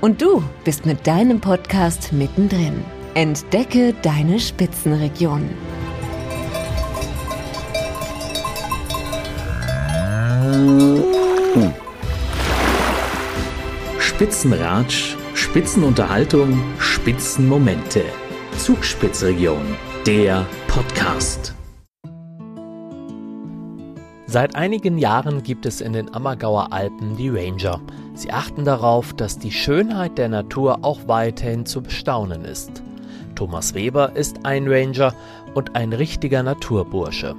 Und du bist mit deinem Podcast mittendrin. Entdecke deine Spitzenregion. Spitzenratsch, Spitzenunterhaltung, Spitzenmomente. Zugspitzregion, der Podcast. Seit einigen Jahren gibt es in den Ammergauer Alpen die Ranger. Sie achten darauf, dass die Schönheit der Natur auch weiterhin zu bestaunen ist. Thomas Weber ist ein Ranger und ein richtiger Naturbursche.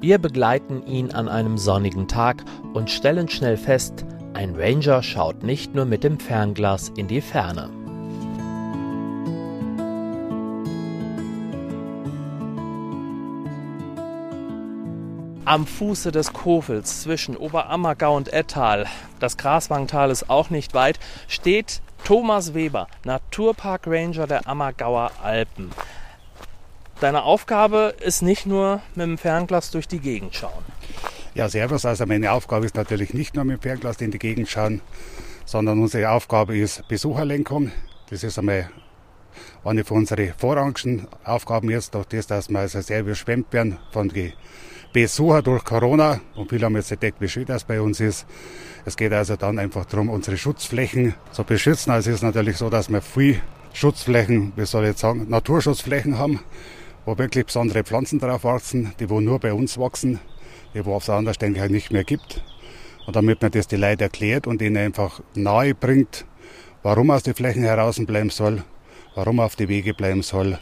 Wir begleiten ihn an einem sonnigen Tag und stellen schnell fest, ein Ranger schaut nicht nur mit dem Fernglas in die Ferne. Am Fuße des Kofels zwischen Oberammergau und Ettal, das Graswangtal ist auch nicht weit, steht Thomas Weber, Naturpark Ranger der Ammergauer Alpen. Deine Aufgabe ist nicht nur mit dem Fernglas durch die Gegend schauen. Ja, servus. Also meine Aufgabe ist natürlich nicht nur mit dem Fernglas in die Gegend schauen, sondern unsere Aufgabe ist Besucherlenkung. Das ist einmal eine von unseren vorrangigsten Aufgaben jetzt, durch das, dass wir also sehr überschwemmt werden von den Besucher durch Corona und viele haben jetzt entdeckt, wie schön das bei uns ist. Es geht also dann einfach darum, unsere Schutzflächen zu beschützen. Also es ist natürlich so, dass wir viel Schutzflächen, wie soll ich jetzt sagen, Naturschutzflächen haben, wo wirklich besondere Pflanzen drauf wachsen, die wo nur bei uns wachsen, die wo es anders denke ich nicht mehr gibt. Und damit man das die Leute erklärt und ihnen einfach nahe bringt, warum aus den Flächen heraus bleiben soll, warum auf die Wege bleiben soll,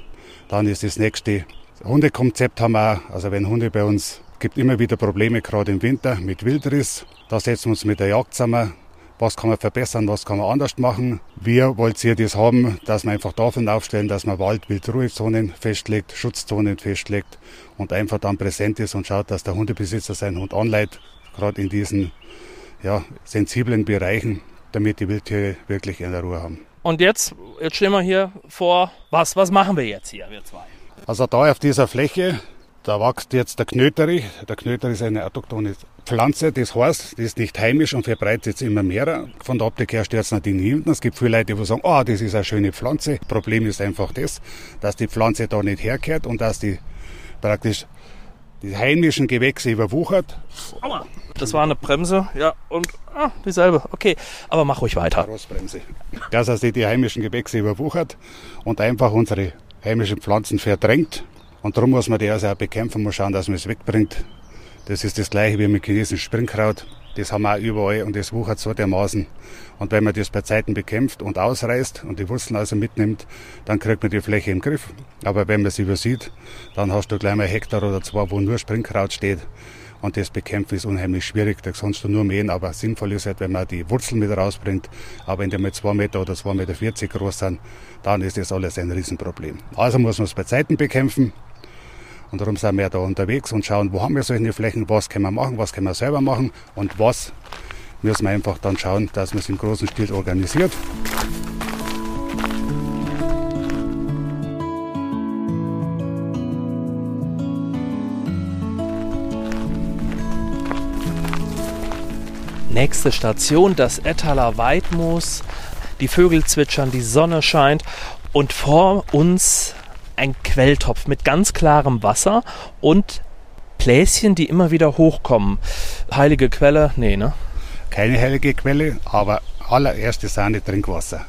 dann ist das nächste Hundekonzept haben wir. Also wenn Hunde bei uns, gibt immer wieder Probleme, gerade im Winter mit Wildriss. Da setzen wir uns mit der Jagd zusammen. Was kann man verbessern, was kann man anders machen? Wir wollt ihr das haben, dass wir einfach davon aufstellen, dass man Wald-Wildruhezonen festlegt, Schutzzonen festlegt und einfach dann präsent ist und schaut, dass der Hundebesitzer seinen Hund anleitet, gerade in diesen ja, sensiblen Bereichen, damit die Wildtiere wirklich in der Ruhe haben. Und jetzt, jetzt stehen wir hier vor, was, was machen wir jetzt hier, wir zwei? Also da auf dieser Fläche, da wächst jetzt der Knöteri. Der Knöteri ist eine autochthone Pflanze, das heißt, die ist nicht heimisch und verbreitet sich immer mehr. Von der Optik her stört es natürlich niemanden. Es gibt viele Leute, die sagen, oh, das ist eine schöne Pflanze. Problem ist einfach das, dass die Pflanze da nicht herkehrt und dass die praktisch die heimischen Gewächse überwuchert. Das war eine Bremse, ja, und ah, dieselbe. Okay, aber mach ruhig weiter. Rostbremse. Das heißt, die heimischen Gewächse überwuchert und einfach unsere heimischen Pflanzen verdrängt. Und darum muss man die also auch bekämpfen, muss schauen, dass man es wegbringt. Das ist das gleiche wie mit chinesischen Springkraut. Das haben wir auch überall und das wuchert so dermaßen. Und wenn man das bei Zeiten bekämpft und ausreißt und die Wurzeln also mitnimmt, dann kriegt man die Fläche im Griff. Aber wenn man es übersieht, dann hast du gleich mal ein Hektar oder zwei, wo nur Springkraut steht. Und das Bekämpfen ist unheimlich schwierig, da kannst du nur mähen, aber sinnvoll ist halt, wenn man die Wurzeln mit rausbringt. Aber wenn die mal zwei Meter oder zwei Meter vierzig groß sind, dann ist das alles ein Riesenproblem. Also muss man es bei Zeiten bekämpfen. Und darum sind wir da unterwegs und schauen, wo haben wir solche Flächen, was können wir machen, was können wir selber machen und was müssen wir einfach dann schauen, dass man es im großen Stil organisiert. Nächste Station, das Ettaler Weidmoos. Die Vögel zwitschern, die Sonne scheint und vor uns ein Quelltopf mit ganz klarem Wasser und Bläschen, die immer wieder hochkommen. Heilige Quelle? Nee, ne? Keine heilige Quelle, aber allererste Sahne Trinkwasser.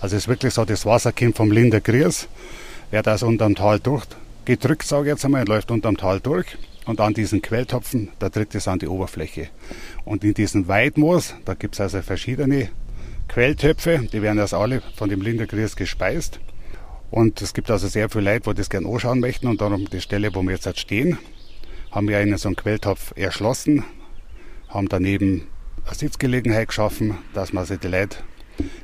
Also es ist wirklich so, das Wasser kommt vom Linder Gries, wird also unterm Tal durchgedrückt, sage ich jetzt einmal, läuft unterm Tal durch und an diesen Quelltopfen, da tritt es an die Oberfläche. Und in diesem Weidmoos, da gibt es also verschiedene Quelltöpfe, die werden also alle von dem Lindergries gespeist. Und es gibt also sehr viele Leute, die das gerne anschauen möchten. Und darum die Stelle, wo wir jetzt halt stehen, haben wir einen so einen Quelltopf erschlossen, haben daneben eine Sitzgelegenheit geschaffen, dass man also die Leute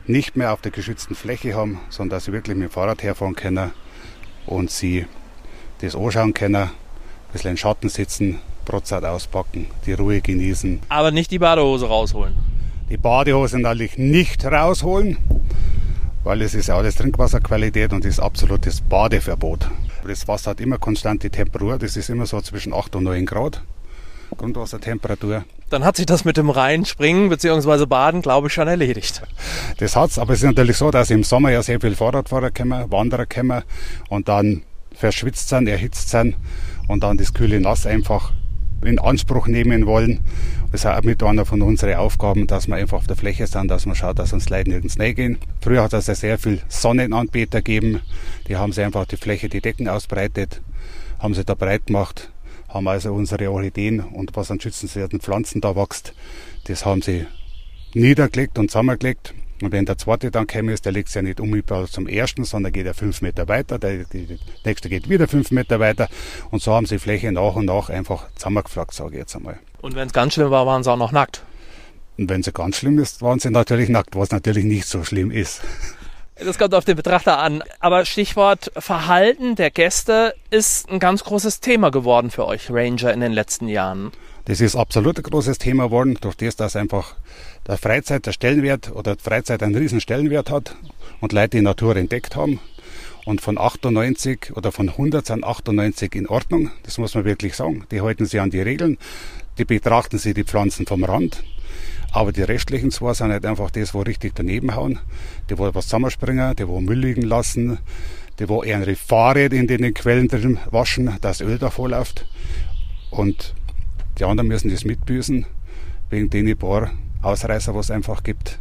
nicht mehr auf der geschützten Fläche haben, sondern dass sie wirklich mit dem Fahrrad herfahren können und sie das anschauen können, bisschen in Schatten sitzen, Brotzeit auspacken, die Ruhe genießen. Aber nicht die Badehose rausholen. Die Badehose natürlich nicht rausholen, weil es ist ja alles Trinkwasserqualität und ist absolutes Badeverbot. Das Wasser hat immer konstante Temperatur, das ist immer so zwischen 8 und 9 Grad. Grundwassertemperatur. Dann hat sich das mit dem Reinspringen bzw. Baden, glaube ich, schon erledigt. Das hat's, aber es ist natürlich so, dass im Sommer ja sehr viel Fahrradfahrer kommen, Wanderer kommen und dann verschwitzt sind, erhitzt sind und dann das kühle Nass einfach in Anspruch nehmen wollen. Das ist auch mit einer von unseren Aufgaben, dass wir einfach auf der Fläche sind, dass man schaut, dass uns Leute nirgends gehen. Früher hat es ja sehr viel Sonnenanbeter gegeben. Die haben sie einfach die Fläche, die Decken ausbreitet, haben sie da breit gemacht, haben also unsere Orchideen und was an schützenswerten Pflanzen da wächst, das haben sie niedergelegt und zusammengelegt. Und wenn der zweite dann käme ist, der legt es ja nicht unmittelbar zum ersten, sondern geht er fünf Meter weiter, der, der nächste geht wieder fünf Meter weiter. Und so haben sie Fläche nach und nach einfach zusammengefragt, sage ich jetzt einmal. Und wenn es ganz schlimm war, waren sie auch noch nackt. Und wenn sie ganz schlimm ist, waren sie natürlich nackt, was natürlich nicht so schlimm ist. Das kommt auf den Betrachter an. Aber Stichwort Verhalten der Gäste ist ein ganz großes Thema geworden für euch Ranger in den letzten Jahren. Das ist absolut ein großes Thema geworden, durch das, dass einfach der Freizeit der Stellenwert oder Freizeit einen riesen Stellenwert hat und Leute die Natur entdeckt haben. Und von 98 oder von 100 sind 98 in Ordnung. Das muss man wirklich sagen. Die halten sich an die Regeln. Die betrachten sich die Pflanzen vom Rand. Aber die restlichen zwei sind halt einfach das, wo richtig daneben hauen. Die, wo was zusammenspringen, die, wo Müll liegen lassen, die, wo ihre Fahrräder in den Quellen drin waschen, dass Öl da vorläuft. Und die anderen müssen das mitbüßen, wegen den paar Ausreißer, was es einfach gibt.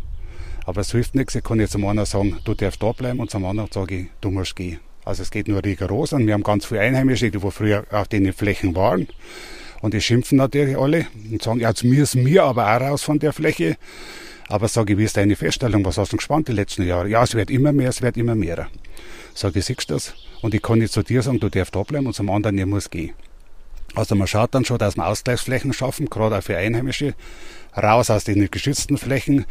Aber es hilft nichts. Ich kann jetzt zum einen sagen, du darfst da bleiben und zum anderen sage ich, du musst gehen. Also es geht nur rigoros und wir haben ganz viele Einheimische, die wo früher auf den Flächen waren. Und die schimpfen natürlich alle und sagen, ja, jetzt müssen wir aber auch raus von der Fläche. Aber sage ich, wie ist deine Feststellung? Was hast du gespannt die letzten Jahre? Ja, es wird immer mehr, es wird immer mehr. Sage ich, siehst du das? Und ich kann nicht zu dir sagen, du darfst da bleiben und zum anderen, ihr muss gehen. Also man schaut dann schon, dass wir Ausgleichsflächen schaffen, gerade auch für Einheimische, raus aus den geschützten Flächen.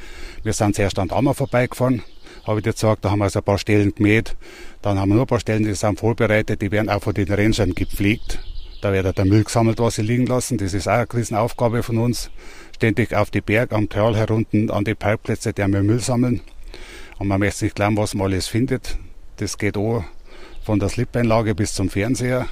Wir sind zuerst an Ammer vorbeigefahren, habe ich dir gesagt, da haben wir also ein paar Stellen gemäht. Dann haben wir nur ein paar Stellen, die sind vorbereitet, die werden auch von den Rangern gepflegt. Da wird der Müll gesammelt, was sie liegen lassen. Das ist auch eine Riesenaufgabe von uns. Ständig auf die Berg, am Tal herunten, an die Parkplätze, der wir Müll sammeln. Und man möchte nicht glauben, was man alles findet. Das geht auch von der Slip-Einlage bis zum Fernseher.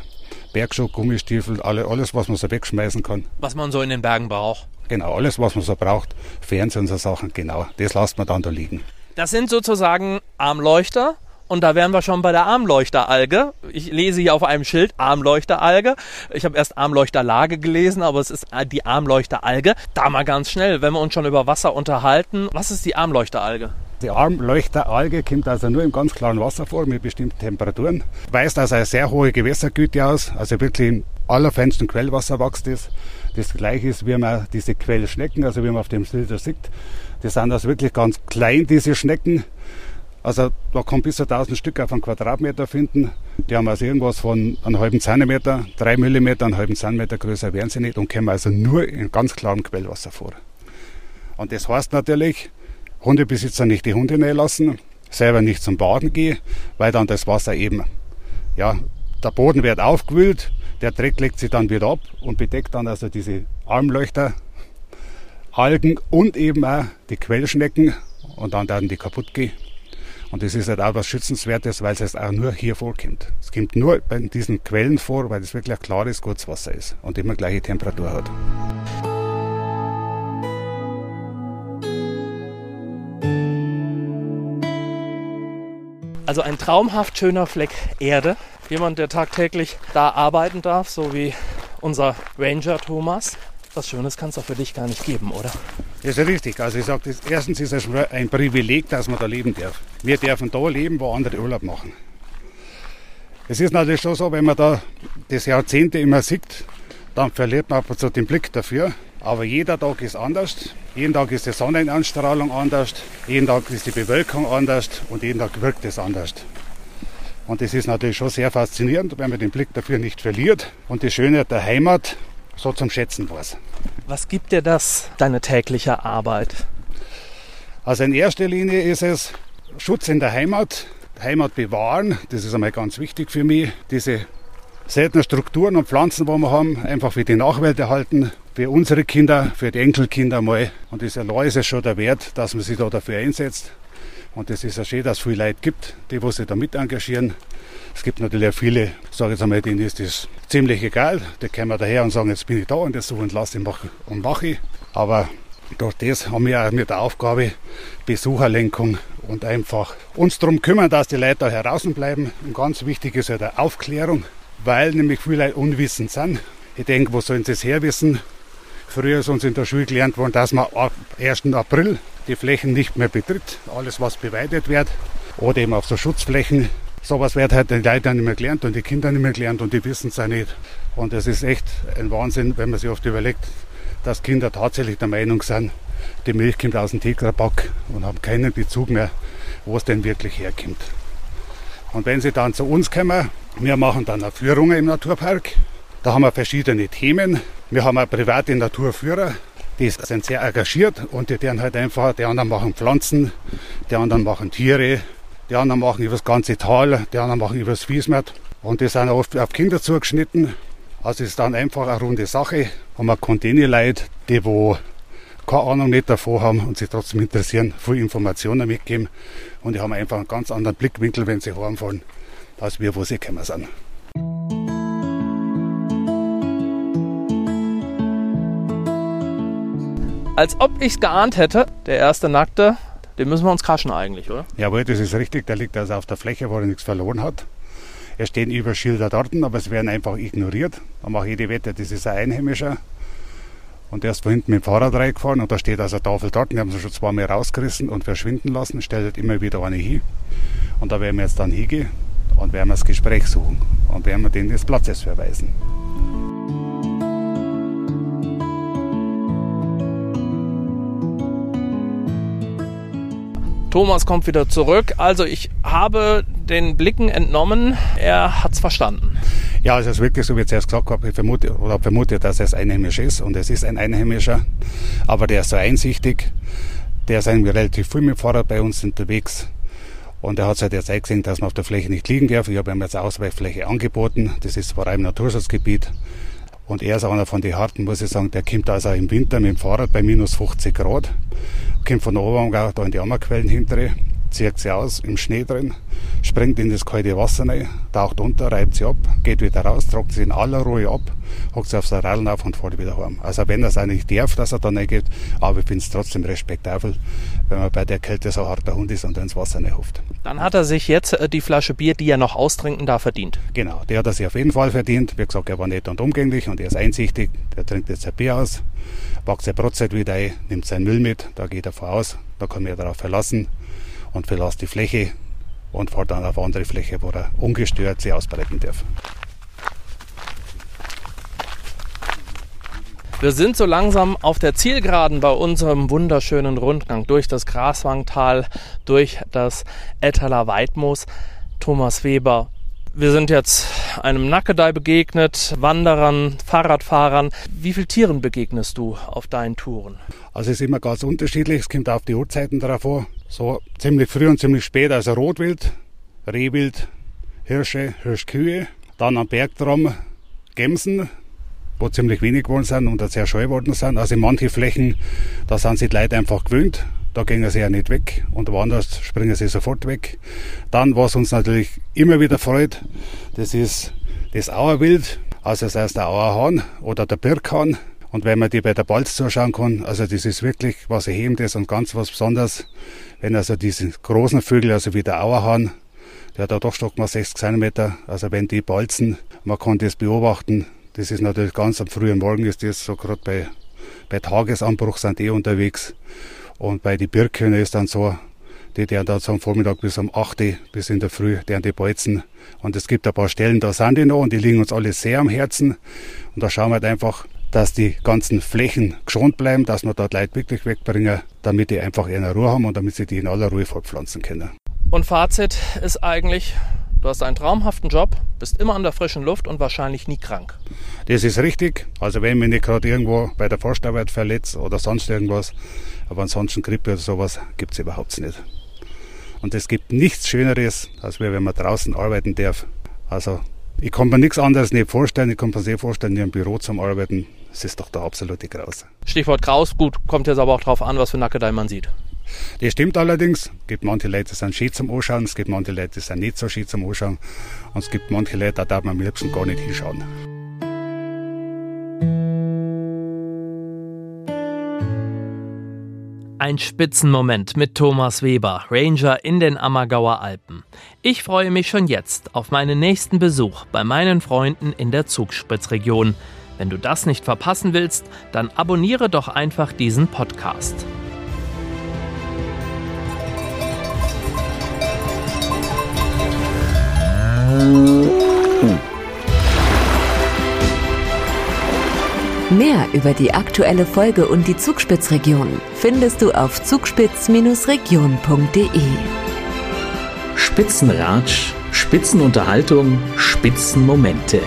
Bergschuh, Gummistiefel, alles, was man so wegschmeißen kann. Was man so in den Bergen braucht. Genau, alles, was man so braucht. Fernseher und so Sachen, genau. Das lässt man dann da liegen. Das sind sozusagen Armleuchter, und da wären wir schon bei der Armleuchteralge. Ich lese hier auf einem Schild Armleuchteralge. Ich habe erst Armleuchterlage gelesen, aber es ist die Armleuchteralge. Da mal ganz schnell, wenn wir uns schon über Wasser unterhalten. Was ist die Armleuchteralge? Die Armleuchteralge kommt also nur im ganz klaren Wasser vor mit bestimmten Temperaturen. Weist also eine sehr hohe Gewässergüte aus, also wirklich im allerfeinsten Quellwasser wächst es. Das gleiche ist, wie man diese Quellschnecken, also wie man auf dem Schild sieht, die sind also wirklich ganz klein, diese Schnecken. Also da kann bis zu 1000 Stück auf einen Quadratmeter finden. Die haben also irgendwas von einem halben Zentimeter, drei Millimeter, einen halben Zentimeter größer werden sie nicht und kommen also nur in ganz klarem Quellwasser vor. Und das heißt natürlich, Hundebesitzer nicht die Hunde näher lassen, selber nicht zum Baden gehen, weil dann das Wasser eben, ja, der Boden wird aufgewühlt, der Dreck legt sich dann wieder ab und bedeckt dann also diese Armleuchter, Algen und eben auch die Quellschnecken und dann werden die kaputt gehen. Und das ist halt auch was Schützenswertes, weil es auch nur hier vorkommt. Es kommt nur bei diesen Quellen vor, weil es wirklich ein klares Kurzwasser ist und immer gleiche Temperatur hat. Also ein traumhaft schöner Fleck Erde. Jemand, der tagtäglich da arbeiten darf, so wie unser Ranger Thomas. Was Schönes kann es doch für dich gar nicht geben, oder? Das ist richtig. Also ich sage, erstens ist es ein Privileg, dass man da leben darf. Wir dürfen da leben, wo andere Urlaub machen. Es ist natürlich schon so, wenn man da das Jahrzehnte immer sieht, dann verliert man ab zu den Blick dafür. Aber jeder Tag ist anders. Jeden Tag ist die Sonnenanstrahlung anders. Jeden Tag ist die Bewölkung anders und jeden Tag wirkt es anders. Und das ist natürlich schon sehr faszinierend, wenn man den Blick dafür nicht verliert und die Schöne der Heimat so zum Schätzen weiß. Was gibt dir das, deine tägliche Arbeit? Also in erster Linie ist es Schutz in der Heimat, Heimat bewahren. Das ist einmal ganz wichtig für mich. Diese seltenen Strukturen und Pflanzen, die wir haben, einfach für die Nachwelt erhalten, für unsere Kinder, für die Enkelkinder mal. Und das allein ist es schon der Wert, dass man sich da dafür einsetzt. Und es ist ja schön, dass es viele Leute gibt, die wo sich da mit engagieren. Es gibt natürlich auch viele, sage jetzt einmal, denen ist das ziemlich egal. Die kommen daher und sagen, jetzt bin ich da und das so und lasse ich und mache ich. Aber durch das haben wir auch mit der Aufgabe Besucherlenkung und einfach uns darum kümmern, dass die Leute da heraus bleiben. Und ganz wichtig ist ja der Aufklärung, weil nämlich viele Leute unwissend sind. Ich denke, wo sollen sie es herwissen? Früher ist uns in der Schule gelernt worden, dass man ab 1. April die Flächen nicht mehr betritt, alles was beweidet wird, oder eben auf so Schutzflächen. Sowas wird halt die Leute nicht mehr gelernt und die Kinder nicht mehr gelernt und die wissen es auch nicht. Und es ist echt ein Wahnsinn, wenn man sich oft überlegt, dass Kinder tatsächlich der Meinung sind, die Milch kommt aus dem Tetrapack und haben keinen Bezug mehr, wo es denn wirklich herkommt. Und wenn sie dann zu uns kommen, wir machen dann eine Führung im Naturpark. Da haben wir verschiedene Themen. Wir haben auch private Naturführer, die sind sehr engagiert und die werden halt einfach, die anderen machen Pflanzen, die anderen machen Tiere, die anderen machen über das ganze Tal, die anderen machen über das Wiesmert. Und die sind oft auf Kinder zugeschnitten. Also ist dann einfach eine runde Sache. Und man kann denen Leute, die wo keine Ahnung nicht davon haben und sich trotzdem interessieren, viel Informationen mitgeben. Und die haben einfach einen ganz anderen Blickwinkel, wenn sie heimfahren, als wir, wo sie gekommen sind. Als ob ich es geahnt hätte, der erste Nackte, den müssen wir uns kraschen eigentlich, oder? Jawohl, das ist richtig. Der liegt also auf der Fläche, wo er nichts verloren hat. Es stehen über Schilder dort, aber es werden einfach ignoriert. Da mache ich die Wette, das ist ein Einheimischer. Und der ist vorhin mit dem Fahrrad reingefahren und da steht also eine Tafel dort. Die haben sie schon zweimal rausgerissen und verschwinden lassen. Stellt halt immer wieder eine hin. Und da werden wir jetzt dann hingehen und werden wir das Gespräch suchen und werden wir den des Platzes verweisen. Thomas kommt wieder zurück. Also ich habe den Blicken entnommen, er hat es verstanden. Ja, es ist wirklich so, wie ich zuerst gesagt habe, ich vermute, oder vermute, dass es einheimisch ist und es ist ein Einheimischer, aber der ist so einsichtig, der ist eigentlich relativ viel mit dem Fahrrad bei uns unterwegs. Und er hat sich halt jetzt eingesehen, dass man auf der Fläche nicht liegen darf. Ich habe ihm jetzt Ausweichfläche angeboten, das ist zwar im Naturschutzgebiet. Und er ist einer von den Harten, muss ich sagen, der kommt also im Winter mit dem Fahrrad bei minus 50 Grad kommt von oben da in die Ammerquellen hintere, zieht sie aus im Schnee drin, springt in das kalte Wasser rein, taucht unter, reibt sie ab, geht wieder raus, tragt sie in aller Ruhe ab, hockt sie auf sein Radl auf und fährt wieder heim. Also wenn er es eigentlich darf, dass er da reingeht, aber ich finde es trotzdem respektabel, wenn man bei der Kälte so harter Hund ist und ins Wasser nicht hofft. Dann hat er sich jetzt äh, die Flasche Bier, die er noch austrinken darf, verdient. Genau, die hat er sich auf jeden Fall verdient. Wie gesagt, er war nett und umgänglich und er ist einsichtig. Der trinkt jetzt ein Bier aus, packt seine Brotzeit wieder ein, nimmt seinen Müll mit, da geht er voraus, da kann man darauf verlassen und verlässt die Fläche und fährt dann auf andere Fläche, wo er ungestört sie ausbreiten darf. Wir sind so langsam auf der Zielgeraden bei unserem wunderschönen Rundgang durch das Graswangtal, durch das Ettaler Weidmoos. Thomas Weber, wir sind jetzt einem Nackedei begegnet, Wanderern, Fahrradfahrern. Wie vielen Tieren begegnest du auf deinen Touren? Also es ist immer ganz unterschiedlich, es kommt auf die Uhrzeiten drauf an. So ziemlich früh und ziemlich spät, also Rotwild, Rehwild, Hirsche, Hirschkühe, dann am Berg drum Gämsen, wo ziemlich wenig geworden sind und sehr scheu geworden sind. Also in manche Flächen, da sind sich die Leute einfach gewöhnt. Da gehen sie ja nicht weg und woanders springen sie sofort weg. Dann, was uns natürlich immer wieder freut, das ist das Auerwild, also das heißt der Auerhahn oder der Birkhahn. Und wenn man die bei der Balz zuschauen kann, also das ist wirklich was Erhebendes und ganz was Besonderes, wenn also diese großen Vögel, also wie der Auerhahn, der hat doch stock mal 60 cm, also wenn die balzen, man kann das beobachten, das ist natürlich ganz am frühen Morgen ist das, so gerade bei, bei Tagesanbruch sind die unterwegs. Und bei den Birkhühner ist dann so, Die deren da am Vormittag bis um 8 Uhr, bis in der Früh, deren die Bolzen. Und es gibt ein paar Stellen, da sind die noch und die liegen uns alle sehr am Herzen. Und da schauen wir halt einfach, dass die ganzen Flächen geschont bleiben, dass wir dort Leute wirklich wegbringen, damit die einfach in Ruhe haben und damit sie die in aller Ruhe fortpflanzen können. Und Fazit ist eigentlich, du hast einen traumhaften Job, bist immer an der frischen Luft und wahrscheinlich nie krank. Das ist richtig. Also wenn mich nicht gerade irgendwo bei der Forstarbeit verletze oder sonst irgendwas, aber ansonsten Grippe oder sowas gibt es überhaupt nicht. Und es gibt nichts Schöneres, als wenn man draußen arbeiten darf. Also ich kann mir nichts anderes nicht vorstellen. Ich kann mir sehr vorstellen, in einem Büro zum Arbeiten. Das ist doch der absolute Graus. Stichwort Graus, gut, kommt jetzt aber auch drauf an, was für Nackedei man sieht. Das stimmt allerdings. Es gibt manche Leute, die sind schön zum Anschauen, es gibt manche Leute, die sind nicht so schön zum Anschauen. Und es gibt manche Leute, da darf man am liebsten gar nicht hinschauen. Ein Spitzenmoment mit Thomas Weber, Ranger in den Ammergauer Alpen. Ich freue mich schon jetzt auf meinen nächsten Besuch bei meinen Freunden in der Zugspitzregion. Wenn du das nicht verpassen willst, dann abonniere doch einfach diesen Podcast. Mehr über die aktuelle Folge und die Zugspitzregion findest du auf zugspitz-region.de. Spitzenratsch, Spitzenunterhaltung, Spitzenmomente.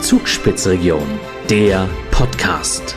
Zugspitzregion, der Podcast.